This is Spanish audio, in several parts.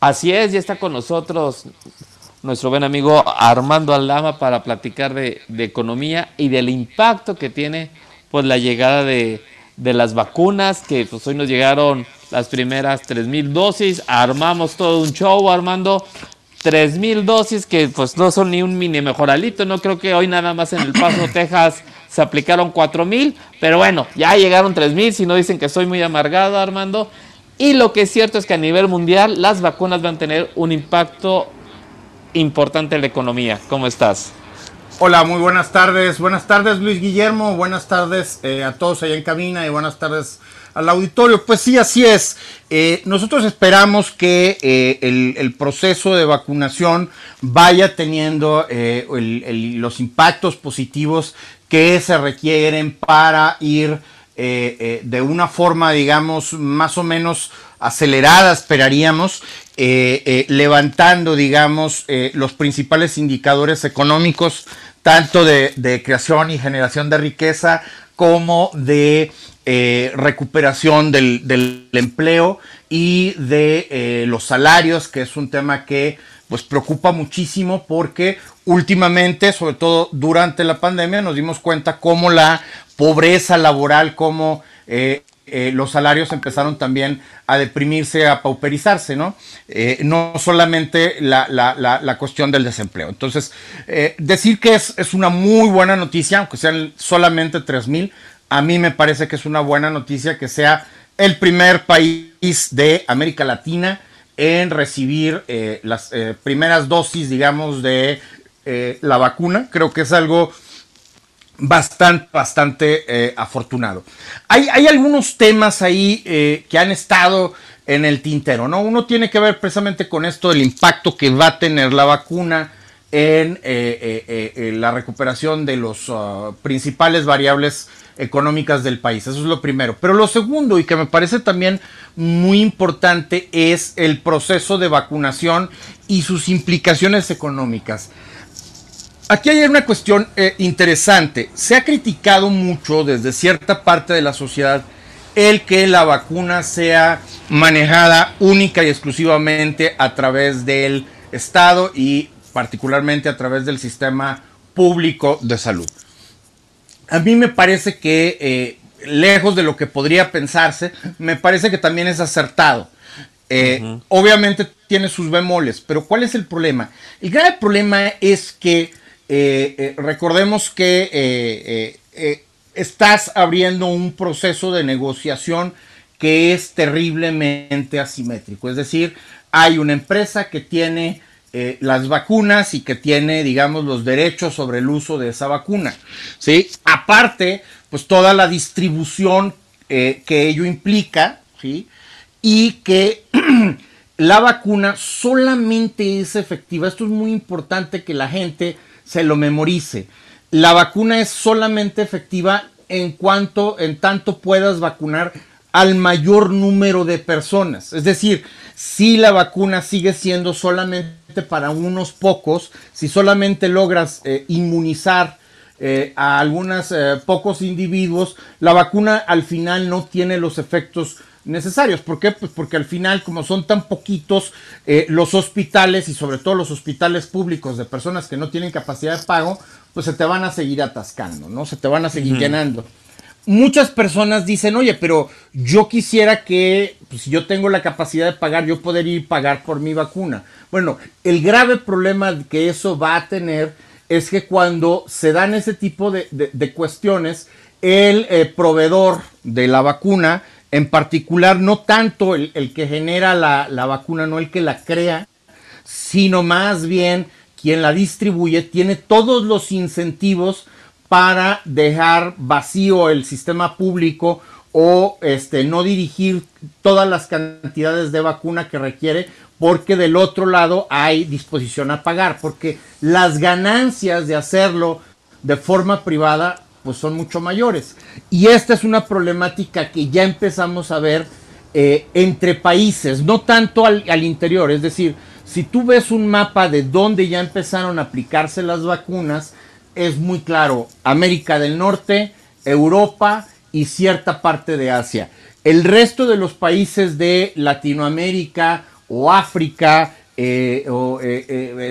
Así es, ya está con nosotros nuestro buen amigo Armando Aldama para platicar de, economía y del impacto que tiene pues la llegada de, las vacunas, que pues hoy nos llegaron las primeras 3.000 dosis, armamos todo un show, Armando, 3.000 dosis que pues no son ni un mini mejoralito, no creo que hoy nada más en El Paso, Texas se aplicaron 4.000, pero bueno, ya llegaron 3.000, si no dicen que soy muy amargado, Armando. Y lo que es cierto es que a nivel mundial las vacunas van a tener un impacto importante en la economía. ¿Cómo estás? Hola, muy buenas tardes. Buenas tardes Luis Guillermo, buenas tardes eh, a todos allá en cabina y buenas tardes al auditorio. Pues sí, así es. Eh, nosotros esperamos que eh, el, proceso de vacunación vaya teniendo los impactos positivos que se requieren para ir de una forma, digamos, más o menos acelerada, esperaríamos, eh, eh, levantando, digamos, eh, los principales indicadores económicos, tanto de, creación y generación de riqueza como de recuperación del, empleo y de los salarios, que es un tema que pues preocupa muchísimo porque últimamente, sobre todo durante la pandemia, nos dimos cuenta cómo la pobreza laboral, cómo eh, los salarios empezaron también a deprimirse, a pauperizarse, ¿no? Eh, no solamente la, cuestión del desempleo. Entonces, eh, decir que es, es, una muy buena noticia, aunque sean solamente 3 mil, a mí me parece que es una buena noticia que sea el primer país de América Latina en recibir las primeras dosis, digamos, de la vacuna. Creo que es algo bastante, bastante eh, afortunado. Hay, hay, algunos temas ahí eh, que han estado en el tintero, ¿no? Uno tiene que ver precisamente con esto del impacto que va a tener la vacuna en eh, la recuperación de los uh, principales variables económicas del país. Eso es lo primero. Pero lo segundo, y que me parece también muy importante, es el proceso de vacunación y sus implicaciones económicas. Aquí hay una cuestión eh, interesante. Se ha criticado mucho desde cierta parte de la sociedad el que la vacuna sea manejada única y exclusivamente a través del Estado y particularmente a través del sistema público de salud. A mí me parece que, eh, lejos de lo que podría pensarse, me parece que también es acertado. Eh, obviamente tiene sus bemoles, pero ¿cuál es el problema? El grave problema es que eh, recordemos que estás abriendo un proceso de negociación que es terriblemente asimétrico. Es decir, hay una empresa que tiene las vacunas y que tiene, digamos, los derechos sobre el uso de esa vacuna. ¿sí? Aparte, pues toda la distribución que ello implica, ¿sí? Y que la vacuna solamente es efectiva. Esto es muy importante que la gente se lo memorice. La vacuna es solamente efectiva en cuanto, en tanto puedas vacunar al mayor número de personas. Es decir, si la vacuna sigue siendo solamente para unos pocos, si solamente logras eh, inmunizar eh, a algunos eh, pocos individuos, la vacuna al final no tiene los efectos necesarios. ¿Por qué? Pues porque al final, como son tan poquitos eh, los hospitales y sobre todo los hospitales públicos de personas que no tienen capacidad de pago, pues se te van a seguir atascando, ¿no? Se te van a seguir llenando. Muchas personas dicen, oye, pero yo quisiera que, pues, si yo tengo la capacidad de pagar, yo poder ir pagar por mi vacuna. Bueno, el grave problema que eso va a tener es que cuando se dan ese tipo de, cuestiones, el eh, proveedor de la vacuna en particular no tanto el, que genera la, vacuna, no el que la crea, sino más bien quien la distribuye, tiene todos los incentivos para dejar vacío el sistema público o este, no dirigir todas las cantidades de vacuna que requiere, porque del otro lado hay disposición a pagar, porque las ganancias de hacerlo de forma privada pues son mucho mayores. Y esta es una problemática que ya empezamos a ver eh, entre países, no tanto al, interior. Es decir, si tú ves un mapa de dónde ya empezaron a aplicarse las vacunas, es muy claro, América del Norte, Europa y cierta parte de Asia. El resto de los países de Latinoamérica o África o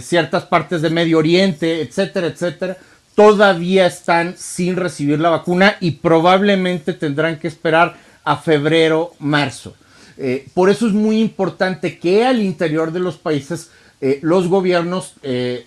ciertas partes de Medio Oriente, etcétera, etcétera, todavía están sin recibir la vacuna y probablemente tendrán que esperar a febrero, marzo. Eh, por eso es muy importante que al interior de los países eh, los gobiernos eh,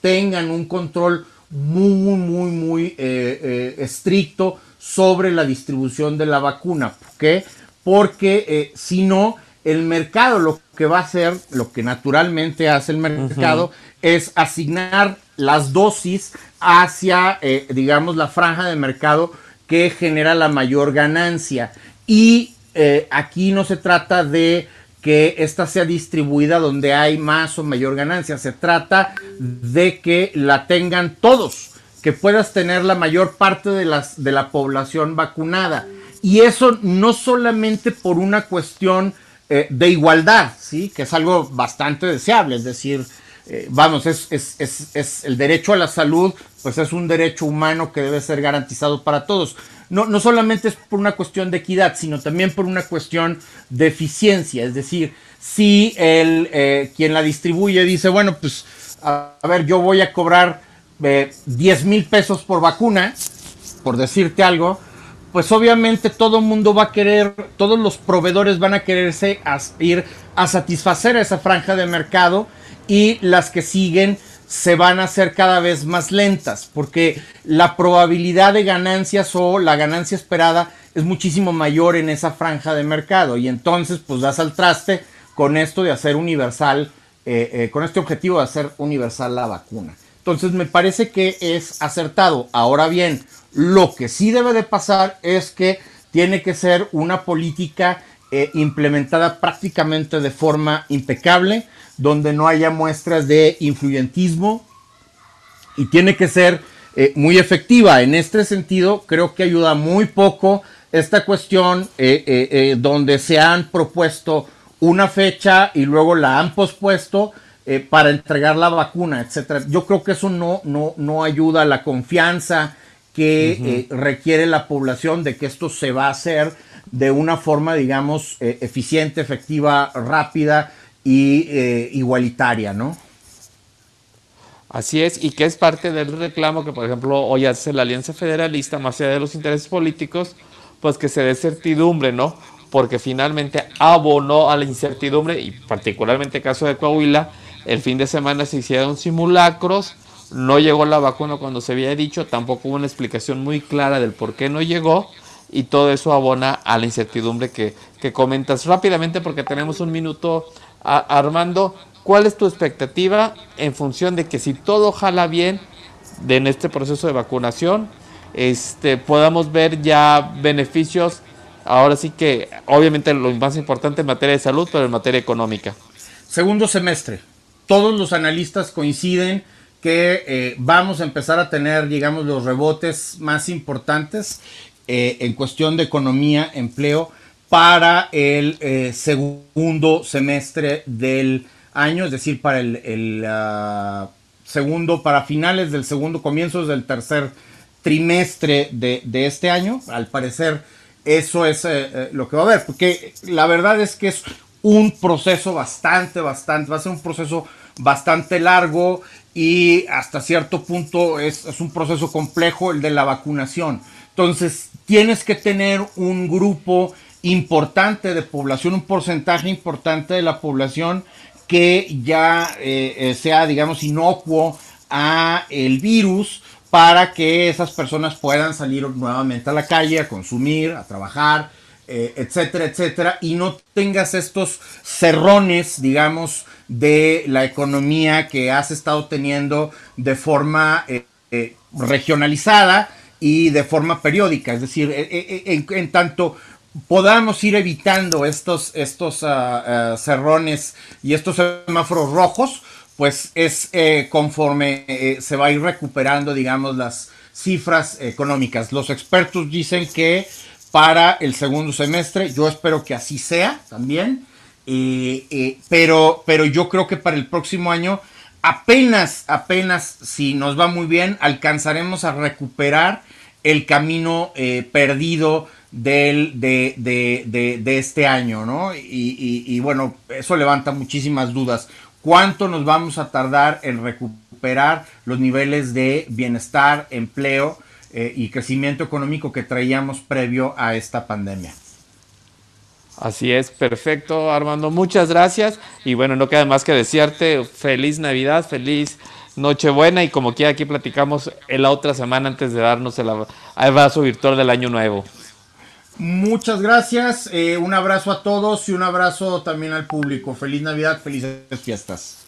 tengan un control muy, muy, muy estricto sobre la distribución de la vacuna. ¿Por qué? Porque si no, el mercado lo que va a hacer, lo que naturalmente hace el mercado, es asignar las dosis hacia, digamos, la franja de mercado que genera la mayor ganancia. Y eh, aquí no se trata de que esta sea distribuida donde hay más o mayor ganancia, se trata de que la tengan todos, que puedas tener la mayor parte de, las, de la población vacunada. Y eso no solamente por una cuestión eh, de igualdad, ¿sí? que es algo bastante deseable, es decir, eh, vamos, es, es, es, el derecho a la salud, pues es un derecho humano que debe ser garantizado para todos. No, no solamente es por una cuestión de equidad, sino también por una cuestión de eficiencia. Es decir, si el, eh, quien la distribuye dice, bueno, pues a, ver, yo voy a cobrar eh, 10 mil pesos por vacuna, por decirte algo, pues obviamente todo el mundo va a querer, todos los proveedores van a quererse ir a satisfacer a esa franja de mercado y las que siguen se van a hacer cada vez más lentas porque la probabilidad de ganancias o la ganancia esperada es muchísimo mayor en esa franja de mercado y entonces pues das al traste con esto de hacer universal, eh, eh, con este objetivo de hacer universal la vacuna. Entonces me parece que es acertado. Ahora bien, lo que sí debe de pasar es que tiene que ser una política eh, implementada prácticamente de forma impecable donde no haya muestras de influyentismo y tiene que ser eh, muy efectiva. En este sentido, creo que ayuda muy poco esta cuestión eh, donde se han propuesto una fecha y luego la han pospuesto para entregar la vacuna, etcétera. Yo creo que eso no, no, no ayuda a la confianza que requiere la población de que esto se va a hacer de una forma, digamos, eficiente, efectiva, rápida, y eh, igualitaria, ¿no? Así es, y que es parte del reclamo que, por ejemplo, hoy hace la Alianza Federalista, más allá de los intereses políticos, pues que se dé certidumbre, ¿no? Porque finalmente abonó a la incertidumbre, y particularmente el caso de Coahuila, el fin de semana se hicieron simulacros, no llegó la vacuna cuando se había dicho, tampoco hubo una explicación muy clara del por qué no llegó, y todo eso abona a la incertidumbre que, que comentas rápidamente porque tenemos un minuto Armando, ¿cuál es tu expectativa en función de que si todo jala bien en este proceso de vacunación, este, podamos ver ya beneficios, ahora sí que obviamente lo más importante en materia de salud, pero en materia económica? Segundo semestre. Todos los analistas coinciden que eh, vamos a empezar a tener, digamos, los rebotes más importantes eh, en cuestión de economía, empleo para el eh, segundo semestre del año, es decir, para el, ah, segundo, para finales del segundo, comienzos del tercer trimestre de, este año. Al parecer, eso es eh, lo que va a haber, porque la verdad es que es un proceso bastante, bastante, va a ser un proceso bastante largo y hasta cierto punto es, es un proceso complejo el de la vacunación. Entonces, tienes que tener un grupo importante de población, un porcentaje importante de la población que ya eh, eh, sea, digamos, inocuo a el virus para que esas personas puedan salir nuevamente a la calle, a consumir, a trabajar, eh, etcétera, etcétera, y no tengas estos cerrones, digamos, de la economía que has estado teniendo de forma regionalizada y de forma periódica, es decir, en tanto podamos ir evitando estos, estos ah, ah, cerrones y estos semáforos rojos, pues es eh, conforme eh, se va a ir recuperando, digamos, las cifras económicas. Los expertos dicen que para el segundo semestre, yo espero que así sea también, pero, pero yo creo que para el próximo año apenas, apenas, si nos va muy bien, alcanzaremos a recuperar el camino eh, perdido de, este año, ¿no? Y, y, bueno, eso levanta muchísimas dudas. ¿Cuánto nos vamos a tardar en recuperar los niveles de bienestar, empleo eh, y crecimiento económico que traíamos previo a esta pandemia? Así es, perfecto, Armando. Muchas gracias. Y bueno, no queda más que desearte feliz Navidad, feliz Nochebuena y como quiera aquí platicamos en la otra semana antes de darnos el abrazo virtual del año nuevo. Muchas gracias, eh, un abrazo a todos y un abrazo también al público. Feliz Navidad, felices fiestas.